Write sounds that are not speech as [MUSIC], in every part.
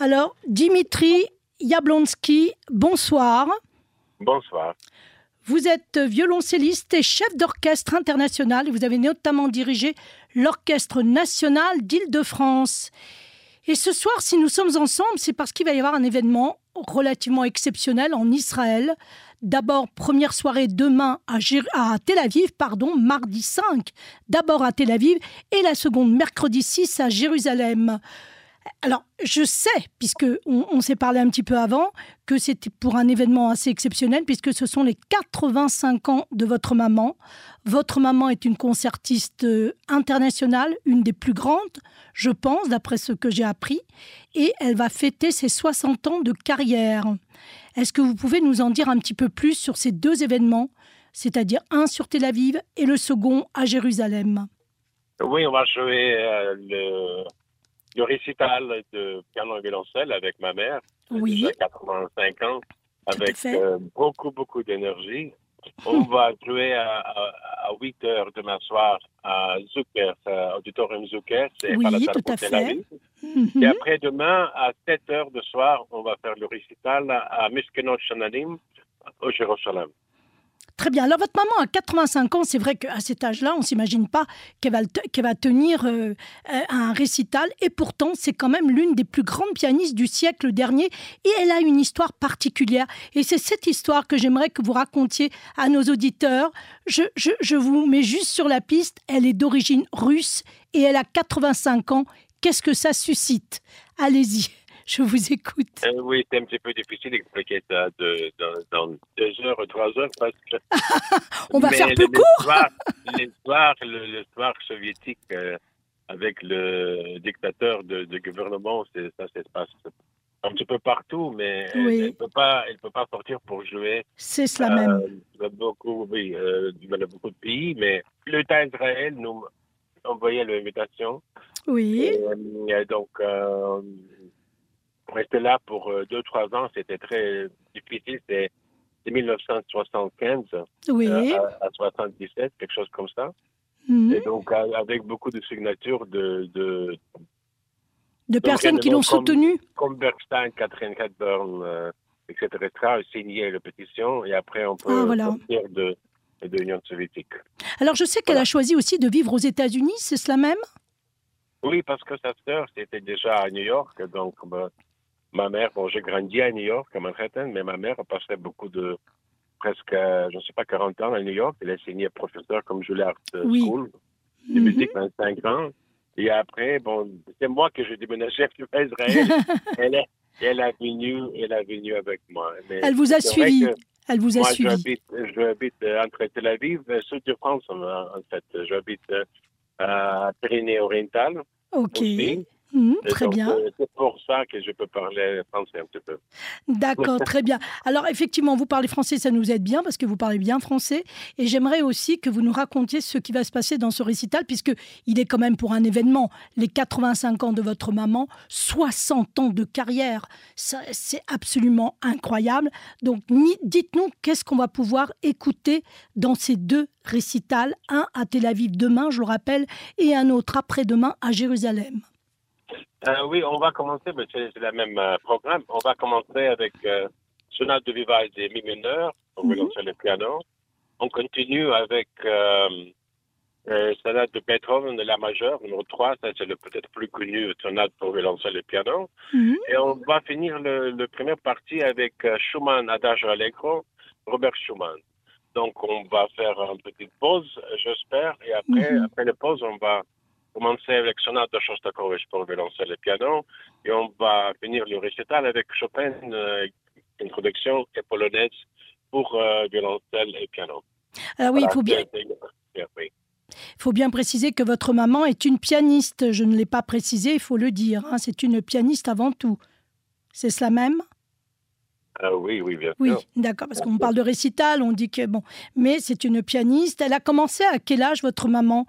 Alors, Dimitri Yablonsky, bonsoir. Bonsoir. Vous êtes violoncelliste et chef d'orchestre international. Vous avez notamment dirigé l'Orchestre national d'Île-de-France. Et ce soir, si nous sommes ensemble, c'est parce qu'il va y avoir un événement relativement exceptionnel en Israël. D'abord, première soirée demain à, à, Tel Aviv, pardon, mardi 5, d'abord à Tel Aviv, et la seconde mercredi 6 à Jérusalem. Alors, je sais, puisque on, s'est parlé un petit peu avant, que c'était pour un événement assez exceptionnel, puisque ce sont les 85 ans de votre maman. Votre maman est une concertiste euh, internationale, une des plus grandes, je pense, d'après ce que j'ai appris, et elle va fêter ses 60 ans de carrière. Est-ce que vous pouvez nous en dire un petit peu plus sur ces deux événements, c'est-à-dire un sur Tel Aviv et le second à Jérusalem? Oui, on va jouer euh, le le récital de piano et violoncelle avec ma mère, oui. déjà 85 ans, avec euh, beaucoup, beaucoup d'énergie. On va [LAUGHS] jouer à, 8 heures demain soir à Zucker, Auditorium Zucker, c'est oui, tout à fait. Et après demain, à 7 heures de soir, on va faire le récital à Mishkenot Shananim au Jérusalem. Très bien. Alors, votre maman a 85 ans. C'est vrai qu'à cet âge-là, on ne s'imagine pas qu'elle va, tenir euh, euh, un récital. Et pourtant, c'est quand même l'une des plus grandes pianistes du siècle dernier. Et elle a une histoire particulière. Et c'est cette histoire que j'aimerais que vous racontiez à nos auditeurs. Je vous mets juste sur la piste. Elle est d'origine russe et elle a 85 ans. Qu'est-ce que ça suscite? Allez-y. Je vous écoute. Euh, oui, c'est un petit peu difficile d'expliquer ça de, dans, deux heures, trois heures, parce que. [LAUGHS] On va faire plus court L'histoire, [LAUGHS] l'histoire soviétique euh, avec le dictateur de, gouvernement, ça se passe un petit peu partout, mais elle ne peut, pas, elle peut pas sortir pour jouer. C'est cela même. Euh, beaucoup, oui, dans beaucoup de pays, mais l'État Israël nous envoyait l'invitation. Oui. Et, donc, rester là pour euh, deux, trois ans, c'était très difficile. C'est 1975 oui. Euh, à, 77, quelque chose comme ça. Mhm. Et donc, avec beaucoup de signatures de. De, de personnes qui l'ont soutenu. Comme Bergstein, Catherine Hepburn, euh, etc., signé la pétition et après on peut ah, sortir de, de l'Union soviétique. Alors, je sais qu'elle a choisi aussi de vivre aux États-Unis, c'est cela même? Oui, parce que sa sœur, c'était déjà à New York, donc bah, Ma mère, bon, j'ai grandi à New York, à Manhattan, mais ma mère a passé beaucoup de, presque, je ne sais pas, 40 ans à New York. Elle a signé professeur comme Juilliard School de musique 25 ans. Et après, bon, c'est moi que j'ai déménagé à Israël. [LAUGHS] elle, est, elle a venu, elle a venu avec moi. elle vous a suivi. Elle vous a moi, suivi. J'habite euh, entre Tel Aviv et sud de France, en fait. J'habite euh, à Pyrénées-Orientales. OK. Mmh, très bien. Euh, c'est pour ça que je peux parler français un petit peu. D'accord, [LAUGHS] très bien. Alors effectivement, vous parlez français, ça nous aide bien parce que vous parlez bien français. Et j'aimerais aussi que vous nous racontiez ce qui va se passer dans ce récital, puisque il est quand même pour un événement. Les 85 ans de votre maman, 60 ans de carrière, c'est absolument incroyable. Donc dites-nous qu'est-ce qu'on va pouvoir écouter dans ces deux récitals, un à Tel Aviv demain, je le rappelle, et un autre après-demain à Jérusalem. Euh, oui, on va commencer, mais c'est le même euh, programme. On va commencer avec euh, Sonate de Vivaldi des mi mineur, on va lancer le piano. On continue avec euh, Sonate de Beethoven de la majeure, numéro 3, ça c'est le peut-être plus connu sonate pour lancer le piano. Mhm. Et on va finir le, le première partie avec Schumann Adagio Allegro, Robert Schumann. Donc on va faire une petite pause, j'espère, et après, Mhm. après la pause, on va commencer avec sonate de Shostakovich pour violoncelle et piano, et on va finir le récital avec Chopin, euh, introduction et polonaise pour euh, violoncelle et piano. Alors oui, il faut bien... Il faut bien préciser que votre maman est une pianiste. Je ne l'ai pas précisé, il faut le dire. Hein. C'est une pianiste avant tout. C'est cela même? Ah oui, oui, bien oui, d'accord, parce qu'on parle de récital, on dit que bon, mais c'est une pianiste. Elle a commencé à quel âge votre maman?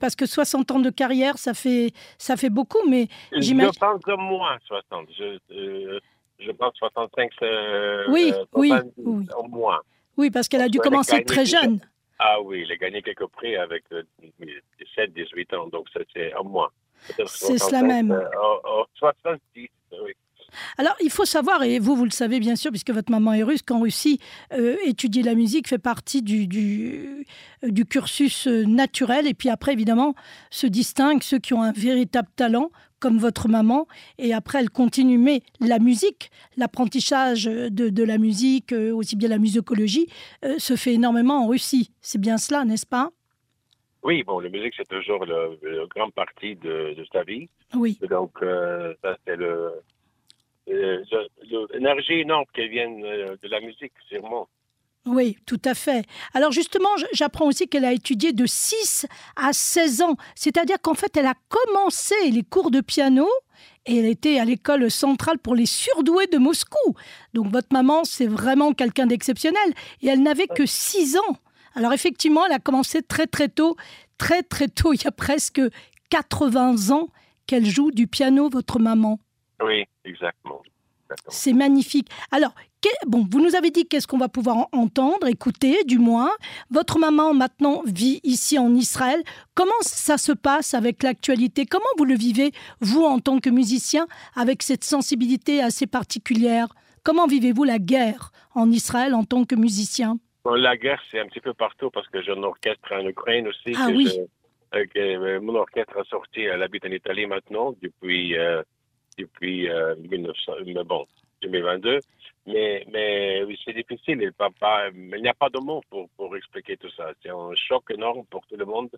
Parce que 60 ans de carrière, ça fait ça fait beaucoup, mais j'imagine. Je pense au moins 60. Je, euh, je pense 65. Euh, oui, euh, oui, oui, au moins. Oui, parce qu'elle a dû commencer très jeune. Ah oui, elle a gagné quelques prix avec 17, 18 ans, donc c'est au moins. C'est cela même. 70, oui. Alors, il faut savoir, et vous, vous le savez bien sûr, puisque votre maman est russe, qu'en Russie, euh, étudier la musique fait partie du, du, du, cursus euh, naturel. Et puis après, évidemment, se distinguent ceux qui ont un véritable talent, comme votre maman. Et après, elle continue. Mais la musique, l'apprentissage de, de, la musique, euh, aussi bien la musicologie, euh, se fait énormément en Russie. C'est bien cela, n'est-ce pas? Oui, bon, la musique, c'est toujours le grande partie de, de, sa vie. Oui. Donc, euh, ça, c'est le, l'énergie énorme qui vient de la musique, sûrement. Oui, tout à fait. Alors justement, j'apprends aussi qu'elle a étudié de 6 à 16 ans, c'est-à-dire qu'en fait, elle a commencé les cours de piano et elle était à l'école centrale pour les surdoués de Moscou. Donc votre maman, c'est vraiment quelqu'un d'exceptionnel et elle n'avait que 6 ans. Alors effectivement, elle a commencé très très tôt, très très tôt, [LAUGHS] il y a presque 80 ans qu'elle joue du piano, votre maman. Oui, exactement. C'est magnifique. Alors, bon, vous nous avez dit qu'est-ce qu'on va pouvoir entendre, écouter, du moins. Votre maman maintenant vit ici en Israël. Comment ça se passe avec l'actualité? Comment vous le vivez, vous, en tant que musicien, avec cette sensibilité assez particulière? Comment vivez-vous la guerre en Israël en tant que musicien? La guerre, c'est un petit peu partout parce que j'ai un orchestre en Ukraine aussi. Ah oui. Euh, euh, mon orchestre a sorti, elle habite en Italie maintenant depuis euh, depuis euh, 1900, bon, 2022. Mais, mais oui, c'est difficile. Il, n'y a pas de mots pour, pour expliquer tout ça. C'est un choc énorme pour tout le monde.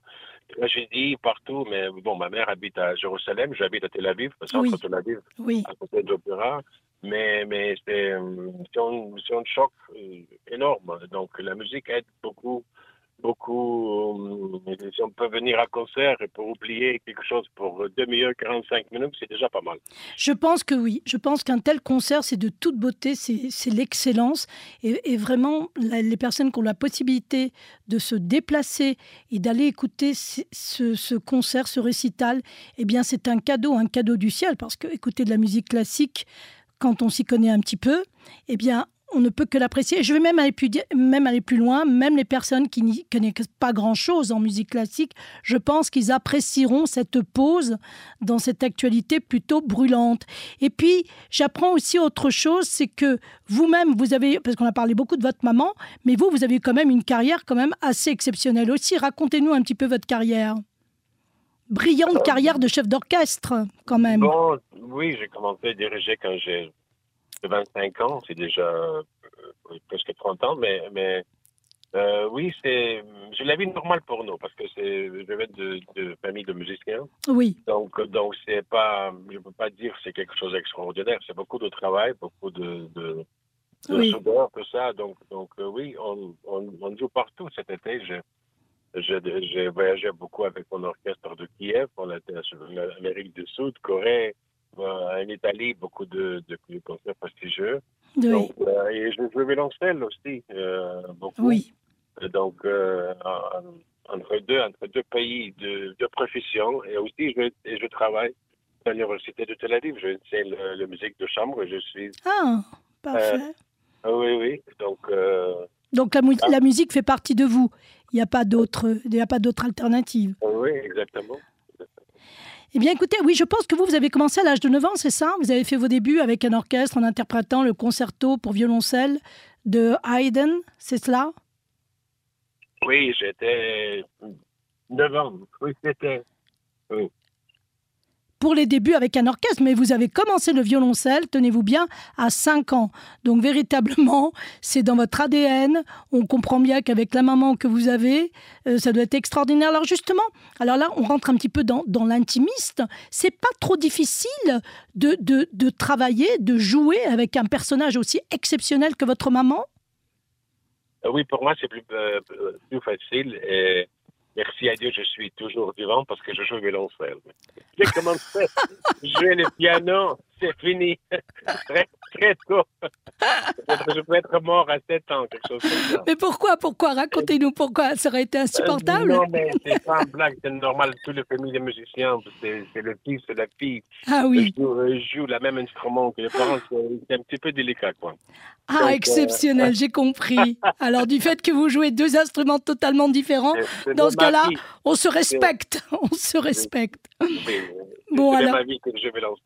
Tragédie partout. Mais bon, ma mère habite à Jérusalem. J'habite à Tel Aviv, au centre oui. de Tel Aviv, oui. à côté de l'opéra. Mais, mais c'est un, un choc euh, énorme. Donc, la musique aide beaucoup beaucoup, euh, si on peut venir à concert et pour oublier quelque chose pour demi-heure, 45 minutes, c'est déjà pas mal. Je pense que oui. Je pense qu'un tel concert, c'est de toute beauté, c'est l'excellence. Et, vraiment, les personnes qui ont la possibilité de se déplacer et d'aller écouter ce, ce, concert, ce récital, eh bien, c'est un cadeau, un cadeau du ciel. Parce que écouter de la musique classique, quand on s'y connaît un petit peu, eh bien, on ne peut que l'apprécier. Je vais même aller, plus, même aller plus loin, même les personnes qui n'y connaissent pas grand-chose en musique classique, je pense qu'ils apprécieront cette pause dans cette actualité plutôt brûlante. Et puis, j'apprends aussi autre chose, c'est que vous-même, vous avez, parce qu'on a parlé beaucoup de votre maman, mais vous, vous avez quand même une carrière quand même assez exceptionnelle aussi. Racontez-nous un petit peu votre carrière. Brillante carrière de chef d'orchestre, quand même. Bon, oui, j'ai commencé à diriger quand j'ai de 25 ans, c'est déjà euh, presque 30 ans, mais, mais euh, oui, c'est la vie normale pour nous parce que c'est je vais de, de famille de musiciens. Oui. Donc donc c'est pas je peux pas dire c'est quelque chose d'extraordinaire. C'est beaucoup de travail, beaucoup de de, de Oui. soudeur, tout ça. Donc donc euh, oui, on, on, on joue partout cet été. Je j'ai voyagé beaucoup avec mon orchestre de Kiev. On été en Amérique du Sud, Corée, euh, en Italie, beaucoup de, de, de concerts prestigieux. Oui. Donc, euh, et je joue violoncelle aussi, euh, beaucoup. Oui. Donc, euh, en- entre deux, entre deux pays de, de profession, et aussi je, et je travaille à l'université de Tel Aviv. Je enseigne le, la musique de chambre. Je suis. Ah, parfait. Ah oui, oui. Donc, euh, Donc la, mu- la musique fait partie de vous. Il n'y a pas d'autre, il n'y a pas d'autre alternative. oui, exactement. Eh bien, écoutez, oui, je pense que vous, vous avez commencé à l'âge de 9 ans, c'est ça? Vous avez fait vos débuts avec un orchestre en interprétant le concerto pour violoncelle de Haydn, c'est cela? Oui, j'étais 9 ans. Oui, c'était. Pour les débuts avec un orchestre, mais vous avez commencé le violoncelle, tenez-vous bien, à 5 ans. Donc véritablement, [LAUGHS] c'est dans votre ADN. On comprend bien qu'avec la maman que vous avez, euh, ça doit être extraordinaire. Alors justement, alors là, on rentre un petit peu dans, l'intimiste. C'est pas trop difficile de, de, de travailler, de jouer avec un personnage aussi exceptionnel que votre maman? Euh, Oui, pour moi, c'est plus, euh, plus facile. Et merci à Dieu, je suis toujours vivant parce que je joue au violoncelle. J'ai commencé à jouer le piano, c'est fini. [LAUGHS] très, très tôt. je peux être mort à 7 ans, quelque chose comme ça. Mais pourquoi Pourquoi? Racontez-nous pourquoi. Ça aurait été insupportable. Euh, non, mais c'est pas une blague, c'est normal. Toutes les familles de musiciens, c'est c'est le fils et la fille. ah oui. Joue, euh, joue le même instrument que les parents. C'est c'est un petit peu délicat, quoi. Ah, Donc, euh, exceptionnel, [LAUGHS] j'ai compris. Alors, du fait que vous jouez deux instruments totalement différents, C'est- c'est dans ce cas-là, on se respecte. [LAUGHS] On se respecte. Oui, oui. Bon, C'est alors. ma vie que je vais lancer.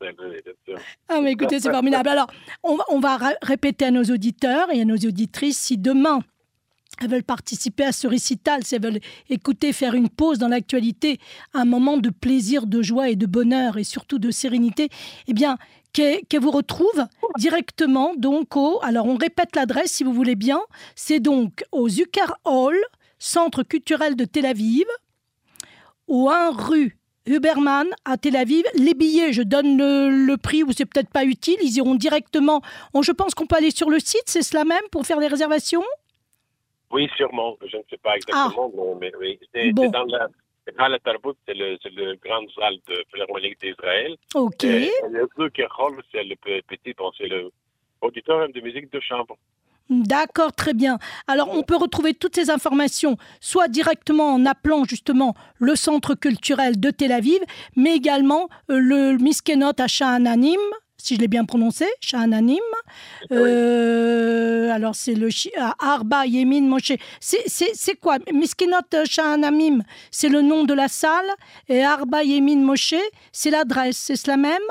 Ah, mais écoutez, c'est formidable. Alors, on, va- on va ra- répéter à nos auditeurs et à nos auditrices si demain elles veulent participer à ce récital, si elles veulent écouter, faire une pause dans l'actualité, un moment de plaisir, de joie et de bonheur et surtout de sérénité, eh bien, qu'elles qu'elles vous retrouvent directement donc au. Alors, on répète l'adresse si vous voulez bien. C'est donc au Zucker Hall, Centre culturel de Tel Aviv, au 1 rue Huberman à Tel Aviv. Les billets, je donne le, le prix ou c'est peut-être pas utile. Ils iront directement. On- je pense qu'on peut aller sur le site, c'est cela même, pour faire des réservations? Oui, sûrement. Je ne sais pas exactement, mais oui. C'est Ah. Bon. dans la. C'est le, le grand salle de philharmonique d'Israël. Ok. Et le Zucker Hall, c'est le pe- petit, bon, c'est le auditorium de musique de chambre. D'accord, très bien. Alors, on peut retrouver toutes ces informations, soit directement en appelant justement le centre culturel de Tel Aviv, mais également euh, le Miskenot à Shahananim, si je l'ai bien prononcé, Shahananim. Euh, alors, c'est le Arba Yemin Moshe. C'est- quoi? Miskenot Shahanamim, c'est le nom de la salle, et Arba Yemin Moshe, c'est l'adresse, c'est cela même?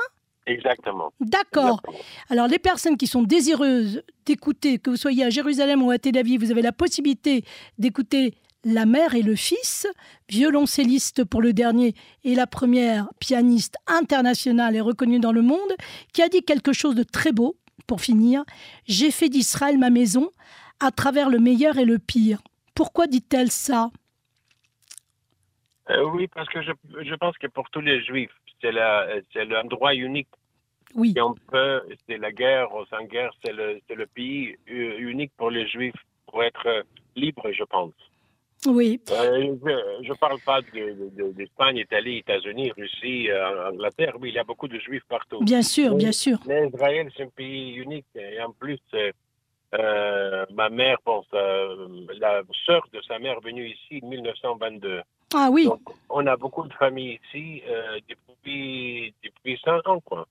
Exactement. D'accord. Alors, les personnes qui sont désireuses d'écouter, que vous soyez à Jérusalem ou à Tel Aviv, vous avez la possibilité d'écouter la mère et le fils, violoncelliste pour le dernier et la première pianiste internationale et reconnue dans le monde, qui a dit quelque chose de très beau, pour finir. J'ai fait d'Israël ma maison à travers le meilleur et le pire. Pourquoi dit-elle ça? Euh, oui, parce que je, je pense que pour tous les Juifs, c'est la- c'est l'endroit unique. Oui, Et on peut, c'est la guerre ou sans guerre, c'est le, c'est le pays unique pour les Juifs pour être euh, libre, je pense. oui, Euh, je ne parle pas de- de- d'Espagne, Italie, États-Unis, Russie, euh, Angleterre. Oui, il y a beaucoup de Juifs partout. bien sûr, bien sûr. Mais Israël, c'est un pays unique. Et en plus, euh, ma mère, ça- la sœur de sa mère est venue ici en 1922. Ah oui, Donc, on a beaucoup de familles ici euh, depuis, depuis 100 ans, quoi.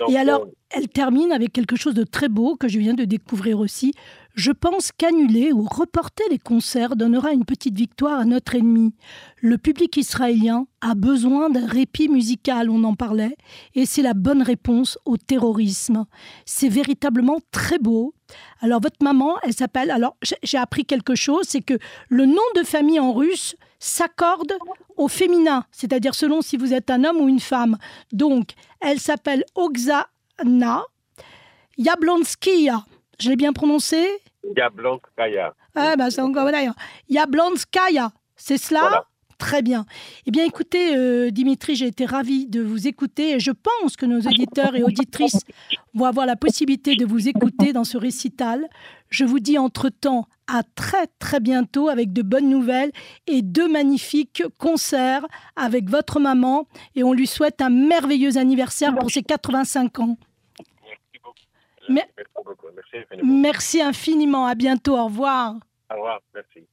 Donc, Et alors, elle termine avec quelque chose de très beau que je viens de découvrir aussi. Je pense qu'annuler ou reporter les concerts donnera une petite victoire à notre ennemi. Le public israélien a besoin d'un répit musical, on en parlait, et c'est la bonne réponse au terrorisme. C'est véritablement très beau. Alors, votre maman, elle s'appelle. Alors, j'ai appris quelque chose, c'est que le nom de famille en russe s'accorde au féminin, c'est-à-dire selon si vous êtes un homme ou une femme. Donc, elle s'appelle Oksana Yablonskia. Je l'ai bien prononcé? Yablonskaya. Ah, ben, c'est encore d'ailleurs. Yablonskaya, c'est cela? Voilà. Très bien. Eh bien, écoutez, euh, Dimitri, j'ai été ravie de vous écouter et je pense que nos auditeurs et auditrices vont avoir la possibilité de vous écouter dans ce récital. Je vous dis entre-temps à très très bientôt avec de bonnes nouvelles et deux magnifiques concerts avec votre maman et on lui souhaite un merveilleux anniversaire pour ses 85 ans. Merci beaucoup. Merci infiniment. Merci infiniment, à bientôt, au revoir. Au revoir. Merci.